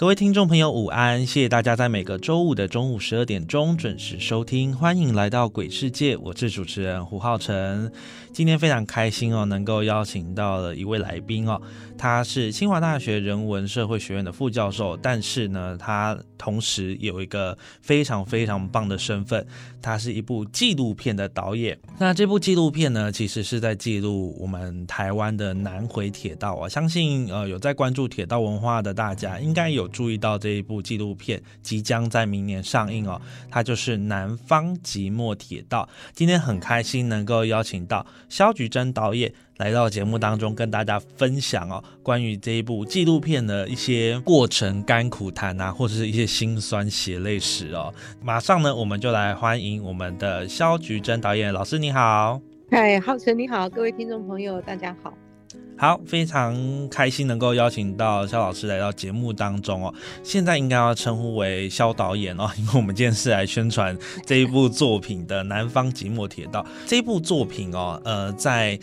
各位听众朋友，午安！谢谢大家在每个周五的中午十二点钟准时收听，欢迎来到鬼世界，我是主持人胡浩辰。今天非常开心哦，能够邀请到了一位来宾哦，他是清华大学人文社会学院的副教授，但是呢，他同时有一个非常非常棒的身份，他是一部纪录片的导演。那这部纪录片呢，其实是在记录我们台湾的南回铁道啊。相信呃有在关注铁道文化的大家，应该有注意到这一部纪录片即将在明年上映哦。它就是南方即墨铁道。今天很开心能够邀请到肖菊珍导演。来到节目当中，跟大家分享哦，关于这一部纪录片的一些过程、甘苦谈啊，或者是一些辛酸血泪史哦。马上呢，我们就来欢迎我们的肖菊珍导演老师，你好。嗨，浩辰你好，各位听众朋友，大家好。好，非常开心能够邀请到肖老师来到节目当中哦。现在应该要称呼为肖导演哦，因为我们今天是来宣传这一部作品的《南方即墨铁道》这一部作品哦。呃，在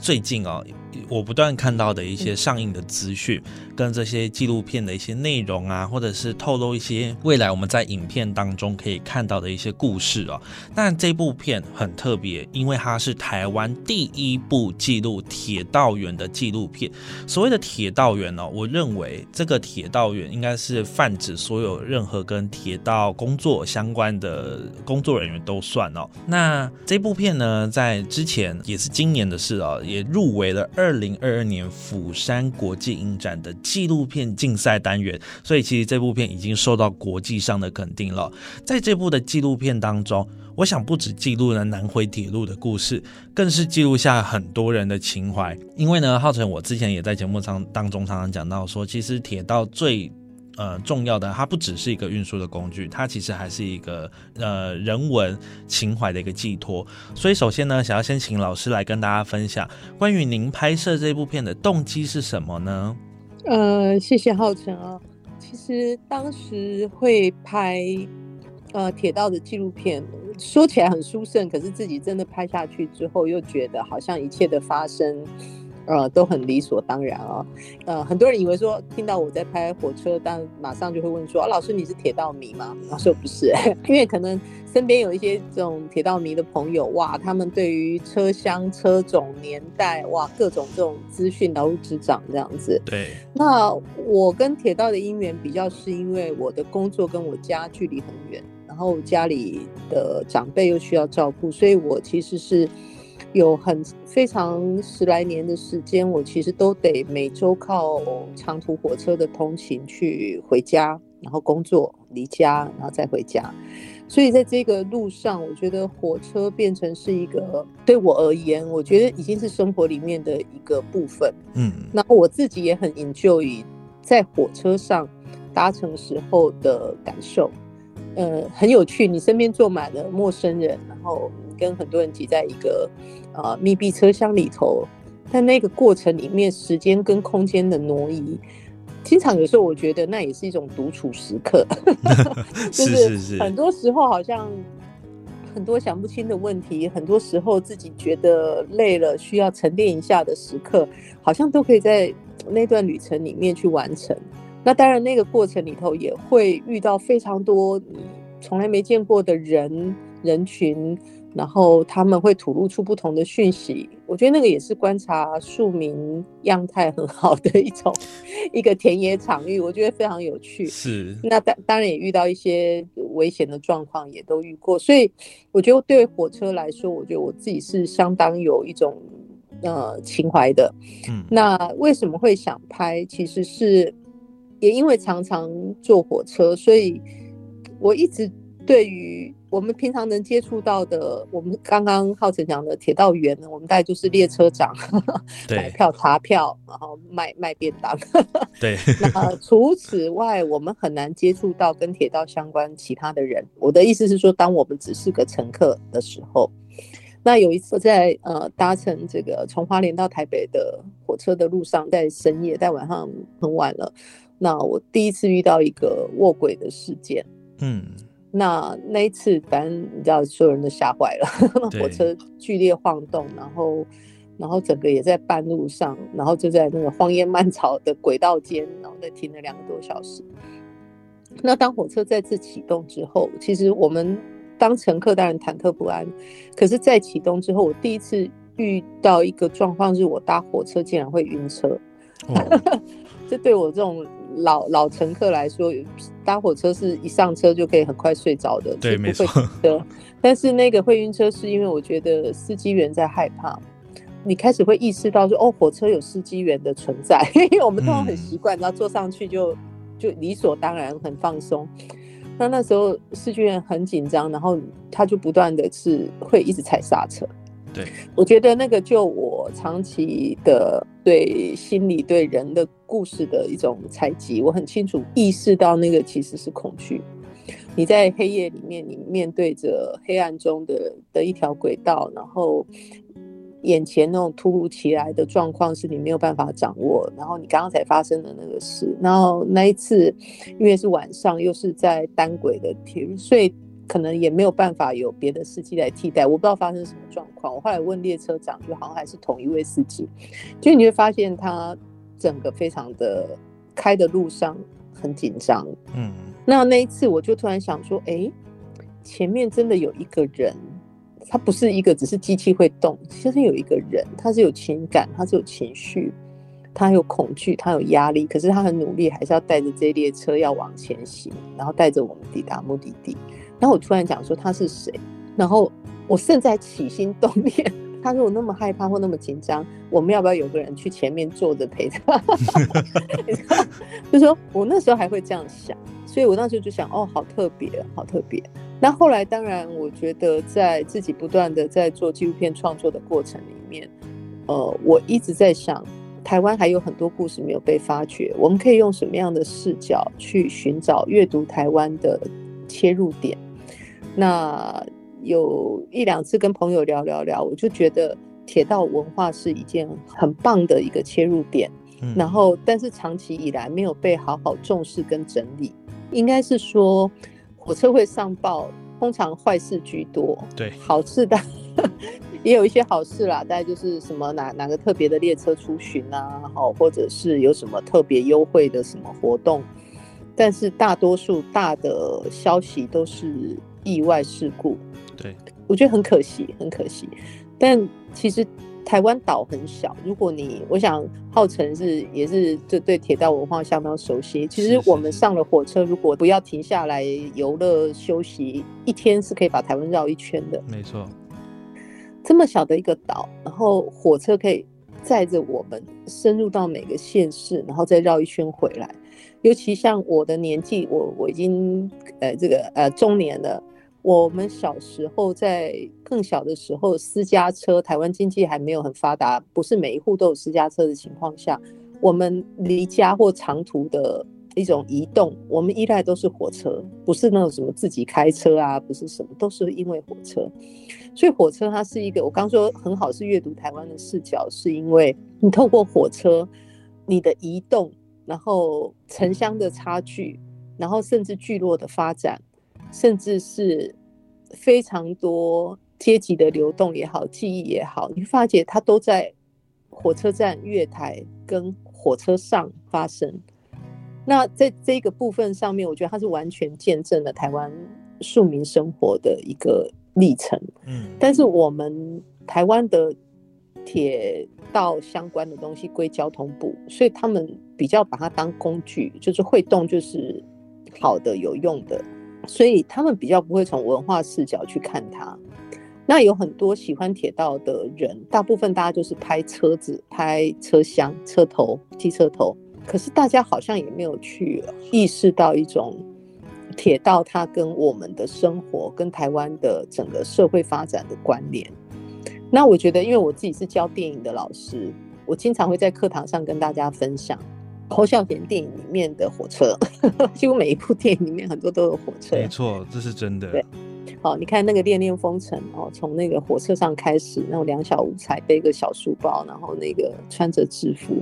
最近哦。我不断看到的一些上映的资讯，跟这些纪录片的一些内容啊，或者是透露一些未来我们在影片当中可以看到的一些故事哦。但这部片很特别，因为它是台湾第一部记录铁道员的纪录片。所谓的铁道员呢，我认为这个铁道员应该是泛指所有任何跟铁道工作相关的工作人员都算哦。那这部片呢，在之前也是今年的事哦，也入围了。二零二二年釜山国际影展的纪录片竞赛单元，所以其实这部片已经受到国际上的肯定了。在这部的纪录片当中，我想不止记录了南回铁路的故事，更是记录下很多人的情怀。因为呢，浩辰，我之前也在节目上当中常常讲到说，其实铁道最。呃，重要的它不只是一个运输的工具，它其实还是一个呃人文情怀的一个寄托。所以，首先呢，想要先请老师来跟大家分享关于您拍摄这部片的动机是什么呢？呃，谢谢浩辰啊。其实当时会拍呃铁道的纪录片，说起来很殊胜，可是自己真的拍下去之后，又觉得好像一切的发生。呃，都很理所当然啊。呃，很多人以为说听到我在拍火车，但马上就会问说：“啊，老师你是铁道迷吗？”我说不是，因为可能身边有一些这种铁道迷的朋友，哇，他们对于车厢、车种、年代，哇，各种这种资讯了如指掌这样子。对。那我跟铁道的姻缘比较是因为我的工作跟我家距离很远，然后家里的长辈又需要照顾，所以我其实是。有很非常十来年的时间，我其实都得每周靠长途火车的通勤去回家，然后工作离家，然后再回家。所以在这个路上，我觉得火车变成是一个对我而言，我觉得已经是生活里面的一个部分。嗯，那我自己也很 enjoy 在火车上搭乘时候的感受。呃，很有趣，你身边坐满了陌生人，然后跟很多人挤在一个。呃，密闭车厢里头，但那个过程里面，时间跟空间的挪移，经常有时候我觉得那也是一种独处时刻。是是很多时候好像很多想不清的问题，很多时候自己觉得累了，需要沉淀一下的时刻，好像都可以在那段旅程里面去完成。那当然，那个过程里头也会遇到非常多你从来没见过的人人群。然后他们会吐露出不同的讯息，我觉得那个也是观察庶民样态很好的一种一个田野场域，我觉得非常有趣。是，那当当然也遇到一些危险的状况也都遇过，所以我觉得对火车来说，我觉得我自己是相当有一种呃情怀的。嗯，那为什么会想拍？其实是也因为常常坐火车，所以我一直对于。我们平常能接触到的，我们刚刚浩辰讲的铁道员呢，我们大概就是列车长，买票查票，然后卖卖便当。对。那除此外，我们很难接触到跟铁道相关其他的人。我的意思是说，当我们只是个乘客的时候，那有一次在呃搭乘这个从花莲到台北的火车的路上，在深夜，在晚上很晚了，那我第一次遇到一个卧轨的事件。嗯。那那一次，反正你知道，所有人都吓坏了，火车剧烈晃动，然后，然后整个也在半路上，然后就在那个荒烟蔓草的轨道间，然后再停了两个多小时。那当火车再次启动之后，其实我们当乘客当然忐忑不安，可是在启动之后，我第一次遇到一个状况，是我搭火车竟然会晕车。这对我这种老老乘客来说，搭火车是一上车就可以很快睡着的，对，没错。但是那个会晕车，是因为我觉得司机员在害怕。你开始会意识到说，哦，火车有司机员的存在，因为我们通常很习惯，然后坐上去就就理所当然很放松。那那时候司机员很紧张，然后他就不断的是会一直踩刹车。对，我觉得那个就我长期的对心理、对人的故事的一种采集，我很清楚意识到那个其实是恐惧。你在黑夜里面，你面对着黑暗中的的一条轨道，然后眼前那种突如其来的状况是你没有办法掌握，然后你刚刚才发生的那个事，然后那一次因为是晚上，又是在单轨的铁路，所以。可能也没有办法有别的司机来替代，我不知道发生什么状况。我后来问列车长，就好像还是同一位司机。就你会发现他整个非常的开的路上很紧张。嗯，那那一次我就突然想说，哎，前面真的有一个人，他不是一个只是机器会动，其实有一个人，他是有情感，他是有情绪，他有恐惧，他有压力，可是他很努力，还是要带着这列车要往前行，然后带着我们抵达目的地。然后我突然讲说他是谁，然后我甚至起心动念，他说我那么害怕或那么紧张，我们要不要有个人去前面坐着陪他？就说我那时候还会这样想，所以我那时候就想，哦，好特别，好特别。那后来当然，我觉得在自己不断的在做纪录片创作的过程里面，呃，我一直在想，台湾还有很多故事没有被发掘，我们可以用什么样的视角去寻找阅读台湾的切入点？那有一两次跟朋友聊聊聊，我就觉得铁道文化是一件很棒的一个切入点。然后，但是长期以来没有被好好重视跟整理。应该是说，火车会上报，通常坏事居多。对，好事的 也有一些好事啦，大概就是什么哪哪个特别的列车出巡啊，好，或者是有什么特别优惠的什么活动。但是大多数大的消息都是。意外事故，对我觉得很可惜，很可惜。但其实台湾岛很小，如果你，我想浩辰是也是就对铁道文化相当熟悉。其实我们上了火车，如果不要停下来游乐休息，一天是可以把台湾绕一圈的。没错，这么小的一个岛，然后火车可以载着我们深入到每个县市，然后再绕一圈回来。尤其像我的年纪，我我已经呃这个呃中年了。我们小时候在更小的时候，私家车，台湾经济还没有很发达，不是每一户都有私家车的情况下，我们离家或长途的一种移动，我们依赖都是火车，不是那种什么自己开车啊，不是什么，都是因为火车。所以火车它是一个，我刚说很好是阅读台湾的视角，是因为你透过火车，你的移动，然后城乡的差距，然后甚至聚落的发展。甚至是非常多阶级的流动也好，记忆也好，你发觉它都在火车站、月台跟火车上发生。那在这个部分上面，我觉得它是完全见证了台湾庶民生活的一个历程。嗯，但是我们台湾的铁道相关的东西归交通部，所以他们比较把它当工具，就是会动就是好的、有用的。所以他们比较不会从文化视角去看它。那有很多喜欢铁道的人，大部分大家就是拍车子、拍车厢、车头、机车头，可是大家好像也没有去意识到一种铁道它跟我们的生活、跟台湾的整个社会发展的关联。那我觉得，因为我自己是教电影的老师，我经常会在课堂上跟大家分享侯孝贤电影里面的火车，几乎每一部电影里面很多都有火车。没错，这是真的。对。好，你看那个《恋恋风尘》哦，从那个火车上开始，那种两小无猜，背个小书包，然后那个穿着制服，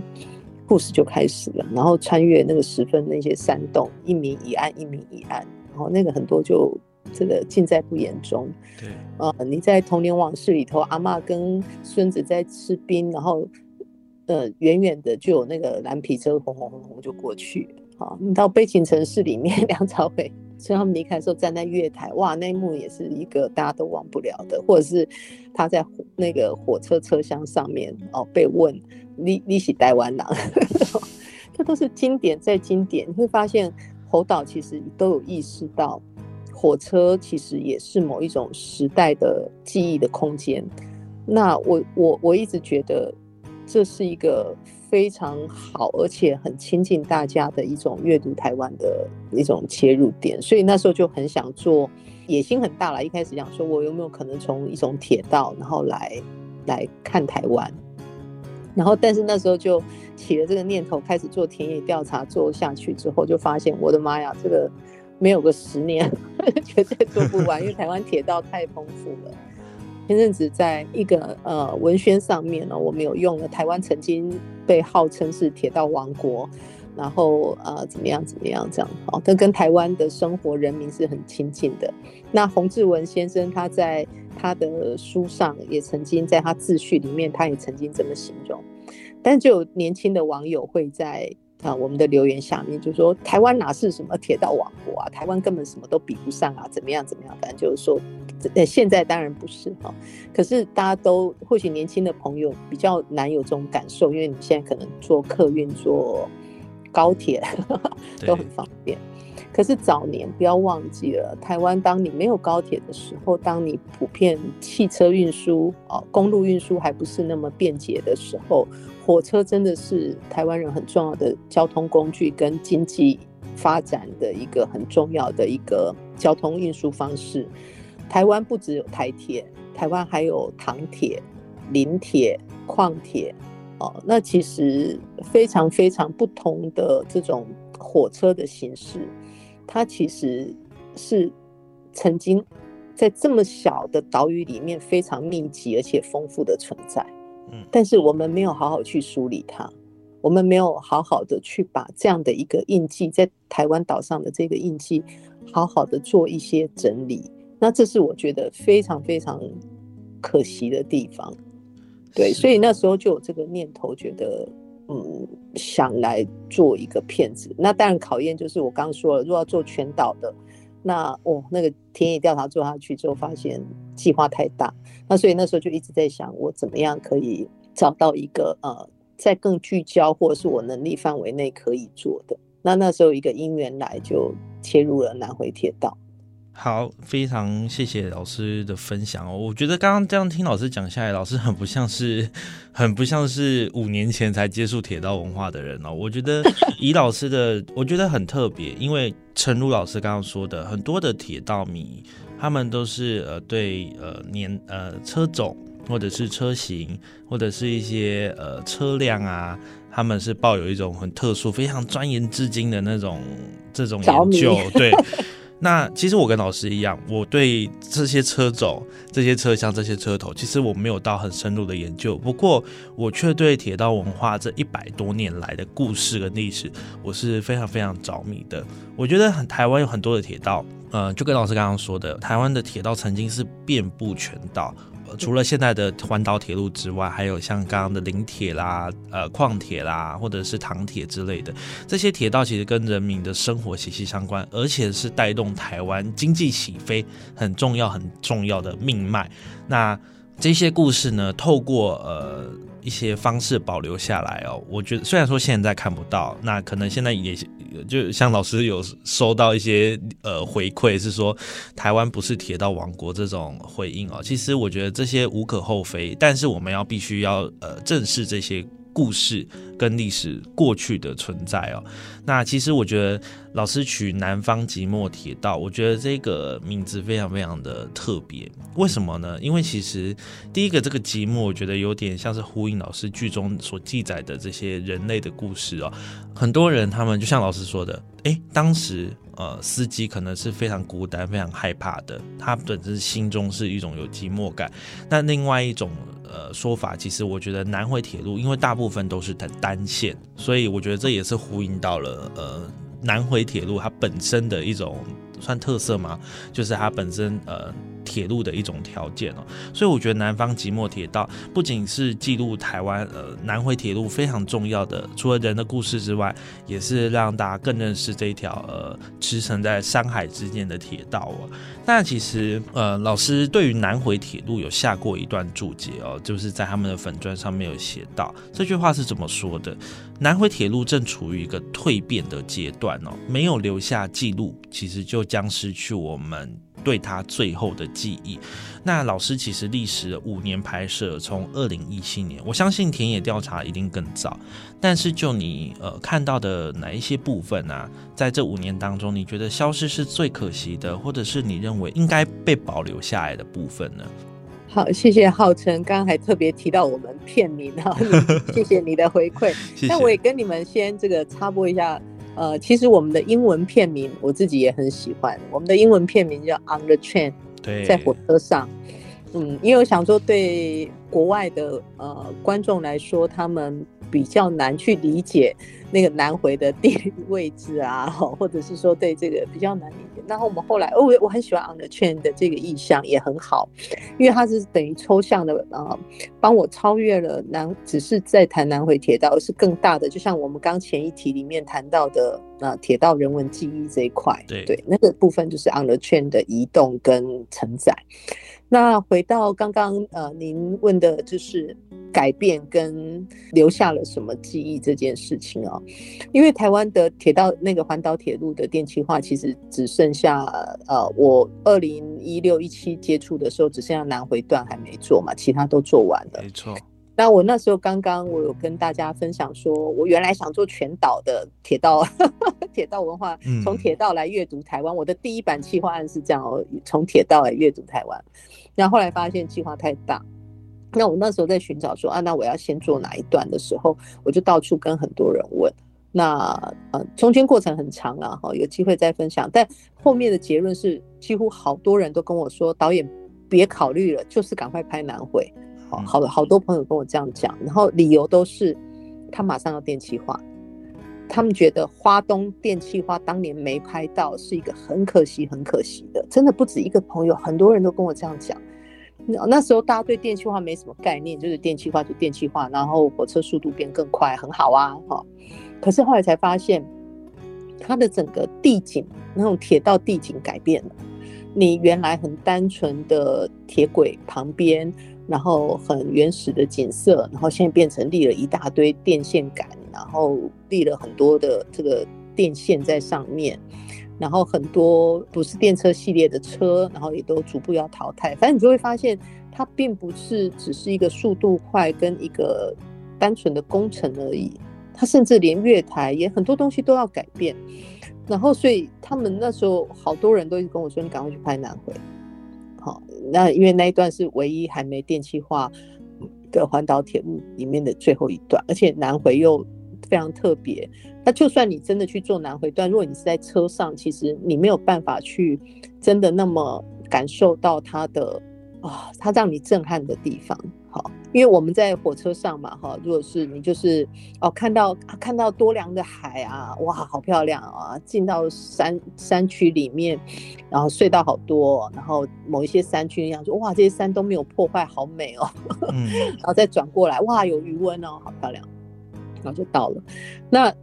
故事就开始了。然后穿越那个十分那些山洞，一明一暗，一明一暗，然后那个很多就这个尽在不言中。对，呃，你在童年往事里头，阿妈跟孙子在吃冰，然后呃，远远的就有那个蓝皮车轰轰轰轰就过去。好，你到悲情城市里面，梁朝伟。所以他们离开的时候站在月台，哇，那一幕也是一个大家都忘不了的。或者是他在那个火车车厢上面哦，被问你你是台湾人，这都是经典再经典。你会发现侯导其实都有意识到，火车其实也是某一种时代的记忆的空间。那我我我一直觉得这是一个。非常好，而且很亲近大家的一种阅读台湾的一种切入点，所以那时候就很想做，野心很大了。一开始想说，我有没有可能从一种铁道，然后来来看台湾，然后但是那时候就起了这个念头，开始做田野调查，做下去之后就发现，我的妈呀，这个没有个十年 绝对做不完，因为台湾铁道太丰富了。前阵子在一个呃文宣上面呢，我们有用了台湾曾经被号称是铁道王国，然后呃怎么样怎么样这样，好，它跟台湾的生活人民是很亲近的。那洪志文先生他在他的书上也曾经在他自序里面，他也曾经这么形容，但就有年轻的网友会在。啊，我们的留言下面就说台湾哪是什么铁道王国啊？台湾根本什么都比不上啊！怎么样怎么样？反正就是说，呃，现在当然不是哈。可是大家都或许年轻的朋友比较难有这种感受，因为你现在可能坐客运、坐高铁 都很方便。可是早年不要忘记了，台湾当你没有高铁的时候，当你普遍汽车运输啊、公路运输还不是那么便捷的时候。火车真的是台湾人很重要的交通工具，跟经济发展的一个很重要的一个交通运输方式。台湾不只有台铁，台湾还有糖铁、磷铁、矿铁哦。那其实非常非常不同的这种火车的形式，它其实是曾经在这么小的岛屿里面非常密集而且丰富的存在。嗯但是我们没有好好去梳理它，我们没有好好的去把这样的一个印记在台湾岛上的这个印记，好好的做一些整理。那这是我觉得非常非常可惜的地方。对，所以那时候就有这个念头，觉得嗯，想来做一个片子。那当然考验就是我刚刚说了，如果要做全岛的。那哦，那个田野调查做下去之后，发现计划太大，那所以那时候就一直在想，我怎么样可以找到一个呃，在更聚焦或者是我能力范围内可以做的。那那时候一个因缘来，就切入了南回铁道。好，非常谢谢老师的分享哦。我觉得刚刚这样听老师讲下来，老师很不像是，很不像是五年前才接触铁道文化的人哦。我觉得 以老师的，我觉得很特别，因为陈如老师刚刚说的，很多的铁道迷，他们都是呃对呃年呃车种或者是车型或者是一些呃车辆啊，他们是抱有一种很特殊、非常钻研至今的那种这种研究，对。那其实我跟老师一样，我对这些车种、这些车厢、这些车头，其实我没有到很深入的研究。不过，我却对铁道文化这一百多年来的故事跟历史，我是非常非常着迷的。我觉得很台湾有很多的铁道，呃，就跟老师刚刚说的，台湾的铁道曾经是遍布全岛。除了现在的环岛铁路之外，还有像刚刚的林铁啦、呃矿铁啦，或者是糖铁之类的这些铁道，其实跟人民的生活息息相关，而且是带动台湾经济起飞很重要、很重要的命脉。那这些故事呢，透过呃。一些方式保留下来哦，我觉得虽然说现在看不到，那可能现在也就像老师有收到一些呃回馈，是说台湾不是铁道王国这种回应哦。其实我觉得这些无可厚非，但是我们要必须要呃正视这些。故事跟历史过去的存在哦，那其实我觉得老师取南方即墨铁道，我觉得这个名字非常非常的特别。为什么呢？因为其实第一个这个即墨，我觉得有点像是呼应老师剧中所记载的这些人类的故事哦。很多人他们就像老师说的，诶，当时呃司机可能是非常孤单、非常害怕的，他本身心中是一种有寂寞感。那另外一种。呃，说法其实我觉得南回铁路，因为大部分都是单单线，所以我觉得这也是呼应到了呃南回铁路它本身的一种算特色嘛，就是它本身呃。铁路的一种条件哦，所以我觉得南方即墨铁道不仅是记录台湾呃南回铁路非常重要的，除了人的故事之外，也是让大家更认识这一条呃驰骋在山海之间的铁道哦。那其实呃老师对于南回铁路有下过一段注解哦，就是在他们的粉砖上面有写到这句话是怎么说的：南回铁路正处于一个蜕变的阶段哦，没有留下记录，其实就将失去我们。对他最后的记忆，那老师其实历时五年拍摄，从二零一七年，我相信田野调查一定更早。但是就你呃看到的哪一些部分呢？在这五年当中，你觉得消失是最可惜的，或者是你认为应该被保留下来的部分呢？好，谢谢浩辰，刚刚还特别提到我们片名哈，谢谢你的回馈。那我也跟你们先这个插播一下。呃，其实我们的英文片名我自己也很喜欢，我们的英文片名叫《On the Train》，在火车上。嗯，因为我想说，对国外的呃观众来说，他们比较难去理解。那个南回的地理位置啊，或者是说对这个比较难理解。然后我们后来，哦，我很喜欢 on the train 的这个意象也很好，因为它是等于抽象的啊，帮我超越了南，只是在谈南回铁道，而是更大的，就像我们刚前一题里面谈到的啊，铁道人文记忆这一块，对对，那个部分就是 on the train 的移动跟承载。那回到刚刚呃，您问的就是改变跟留下了什么记忆这件事情啊？因为台湾的铁道那个环岛铁路的电气化，其实只剩下呃，我二零一六一七接触的时候，只剩下南回段还没做嘛，其他都做完了。没错。那我那时候刚刚我有跟大家分享说，我原来想做全岛的铁道 铁道文化，从铁道来阅读台湾。我的第一版企划案是这样哦，从铁道来阅读台湾。然后后来发现计划太大，那我那时候在寻找说啊，那我要先做哪一段的时候，我就到处跟很多人问。那呃，中间过程很长啊，哈，有机会再分享。但后面的结论是，几乎好多人都跟我说，导演别考虑了，就是赶快拍南回。好，好好多朋友跟我这样讲，然后理由都是他马上要电气化，他们觉得花东电气化当年没拍到是一个很可惜、很可惜的。真的不止一个朋友，很多人都跟我这样讲。那时候大家对电气化没什么概念，就是电气化就电气化，然后火车速度变更快，很好啊，哈。可是后来才发现，它的整个地景那种铁道地景改变了。你原来很单纯的铁轨旁边，然后很原始的景色，然后现在变成立了一大堆电线杆，然后立了很多的这个电线在上面。然后很多不是电车系列的车，然后也都逐步要淘汰。反正你就会发现，它并不是只是一个速度快跟一个单纯的工程而已，它甚至连月台也很多东西都要改变。然后，所以他们那时候好多人都一直跟我说：“你赶快去拍南回。”好，那因为那一段是唯一还没电气化的环岛铁路里面的最后一段，而且南回又非常特别。那就算你真的去做南回段，如果你是在车上，其实你没有办法去真的那么感受到它的啊，它让你震撼的地方。好，因为我们在火车上嘛，哈，如果是你就是哦，看到看到多良的海啊，哇，好漂亮啊！进到山山区里面，然后隧道好多，然后某一些山区一样，说哇，这些山都没有破坏，好美哦。嗯，然后再转过来，哇，有余温哦，好漂亮，然后就到了。那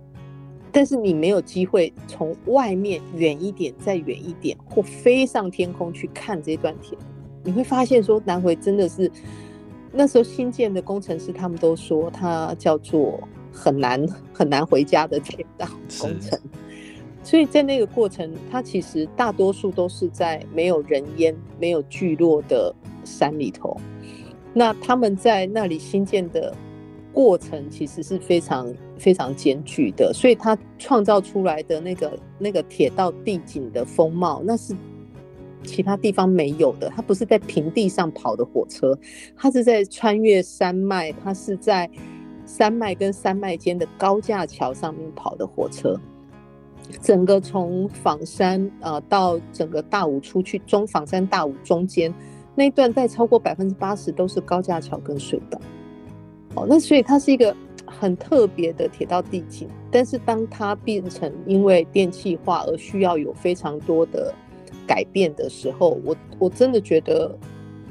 但是你没有机会从外面远一点，再远一点，或飞上天空去看这段铁，你会发现说南回真的是那时候新建的工程师他们都说，它叫做很难很难回家的铁道工程。所以在那个过程，它其实大多数都是在没有人烟、没有聚落的山里头。那他们在那里新建的过程，其实是非常非常艰巨的。所以它创造出来的那个那个铁道地景的风貌，那是其他地方没有的。它不是在平地上跑的火车，它是在穿越山脉，它是在山脉跟山脉间的高架桥上面跑的火车。整个从仿山呃到整个大武出去中仿山大武中间那一段带超过百分之八十都是高架桥跟隧道，哦，那所以它是一个很特别的铁道地景。但是当它变成因为电气化而需要有非常多的改变的时候，我我真的觉得，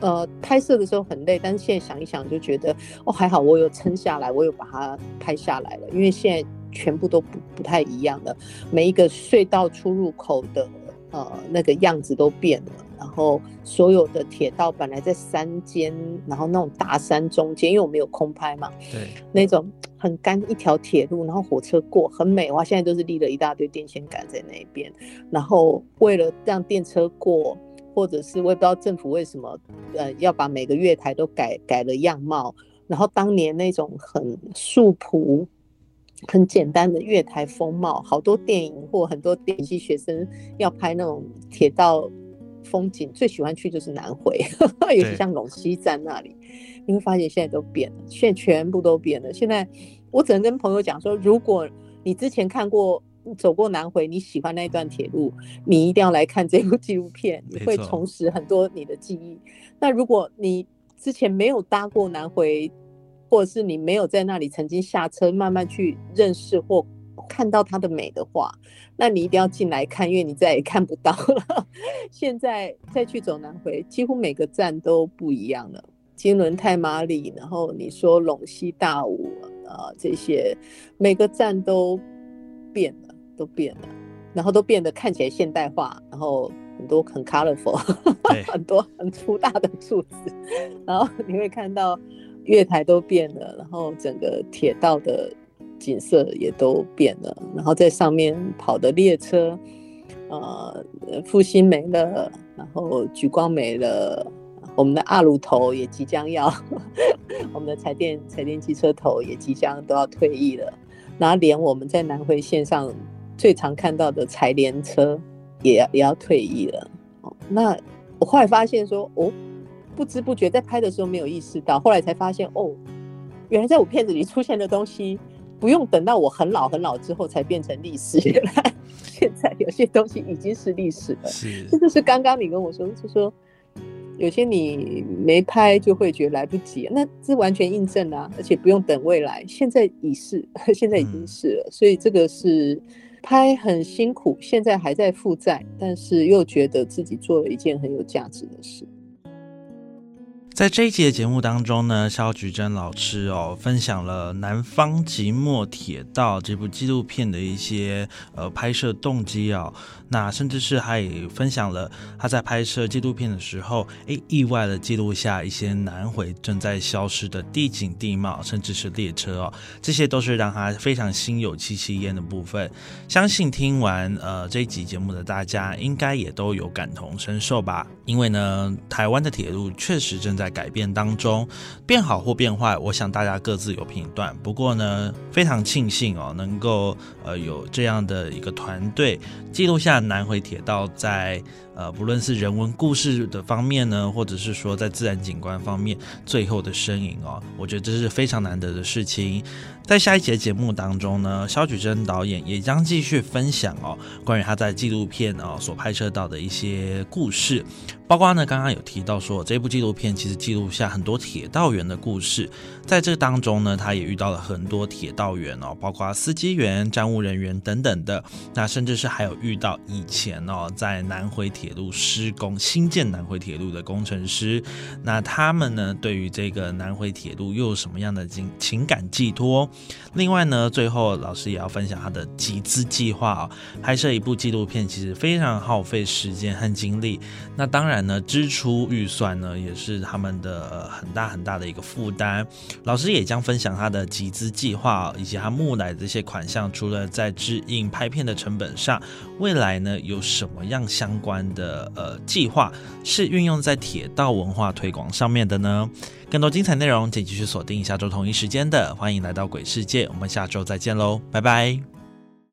呃，拍摄的时候很累，但是现在想一想就觉得，哦，还好我有撑下来，我有把它拍下来了，因为现在。全部都不不太一样了，每一个隧道出入口的呃那个样子都变了，然后所有的铁道本来在山间，然后那种大山中间，因为我们有空拍嘛，对，那种很干一条铁路，然后火车过很美哇，现在都是立了一大堆电线杆在那边，然后为了让电车过，或者是我也不知道政府为什么呃要把每个月台都改改了样貌，然后当年那种很素朴。很简单的月台风貌，好多电影或很多电影系学生要拍那种铁道风景，最喜欢去就是南回，尤其像陇西站那里，你会发现现在都变了，现在全部都变了。现在我只能跟朋友讲说，如果你之前看过走过南回，你喜欢那一段铁路，你一定要来看这部纪录片，你会重拾很多你的记忆。那如果你之前没有搭过南回，或者是你没有在那里曾经下车慢慢去认识或看到它的美的话，那你一定要进来看，因为你再也看不到了。现在再去走南回，几乎每个站都不一样了。金轮泰马里，然后你说陇西大武啊，这些每个站都变了，都变了，然后都变得看起来现代化，然后很多很 colorful，很多很粗大的柱子，然后你会看到。月台都变了，然后整个铁道的景色也都变了，然后在上面跑的列车，呃，复兴没了，然后莒光没了，我们的阿鲁头也即将要，我们的柴电柴电机车头也即将都要退役了，然后连我们在南回线上最常看到的柴联车也要也要退役了。哦，那我后来发现说，哦。不知不觉在拍的时候没有意识到，后来才发现哦，原来在我片子里出现的东西，不用等到我很老很老之后才变成历史。原来现在有些东西已经是历史了。是，这就是刚刚你跟我说，就说有些你没拍就会觉得来不及，那这完全印证啊，而且不用等未来，现在已是，现在已经是了。所以这个是拍很辛苦，现在还在负债，但是又觉得自己做了一件很有价值的事。在这一集的节目当中呢，肖菊珍老师哦分享了《南方即墨铁道》这部纪录片的一些呃拍摄动机啊，那甚至是还分享了他在拍摄纪录片的时候，诶意外的记录下一些南回正在消失的地景地貌，甚至是列车哦，这些都是让他非常心有戚戚焉的部分。相信听完呃这一集节目的大家，应该也都有感同身受吧？因为呢，台湾的铁路确实正在。在改变当中，变好或变坏，我想大家各自有评断。不过呢，非常庆幸哦，能够呃有这样的一个团队记录下南回铁道在呃不论是人文故事的方面呢，或者是说在自然景观方面最后的身影哦，我觉得这是非常难得的事情。在下一节节目当中呢，肖举珍导演也将继续分享哦，关于他在纪录片哦所拍摄到的一些故事，包括呢刚刚有提到说这部纪录片其实记录下很多铁道员的故事，在这当中呢，他也遇到了很多铁道员哦，包括司机员、站务人员等等的，那甚至是还有遇到以前哦在南回铁路施工新建南回铁路的工程师，那他们呢对于这个南回铁路又有什么样的情情感寄托？另外呢，最后老师也要分享他的集资计划啊，拍摄一部纪录片其实非常耗费时间和精力。那当然呢，支出预算呢也是他们。们的很大很大的一个负担。老师也将分享他的集资计划以及他募来的这些款项，除了在制印拍片的成本上，未来呢有什么样相关的呃计划是运用在铁道文化推广上面的呢？更多精彩内容，请继续锁定下周同一时间的，欢迎来到鬼世界，我们下周再见喽，拜拜。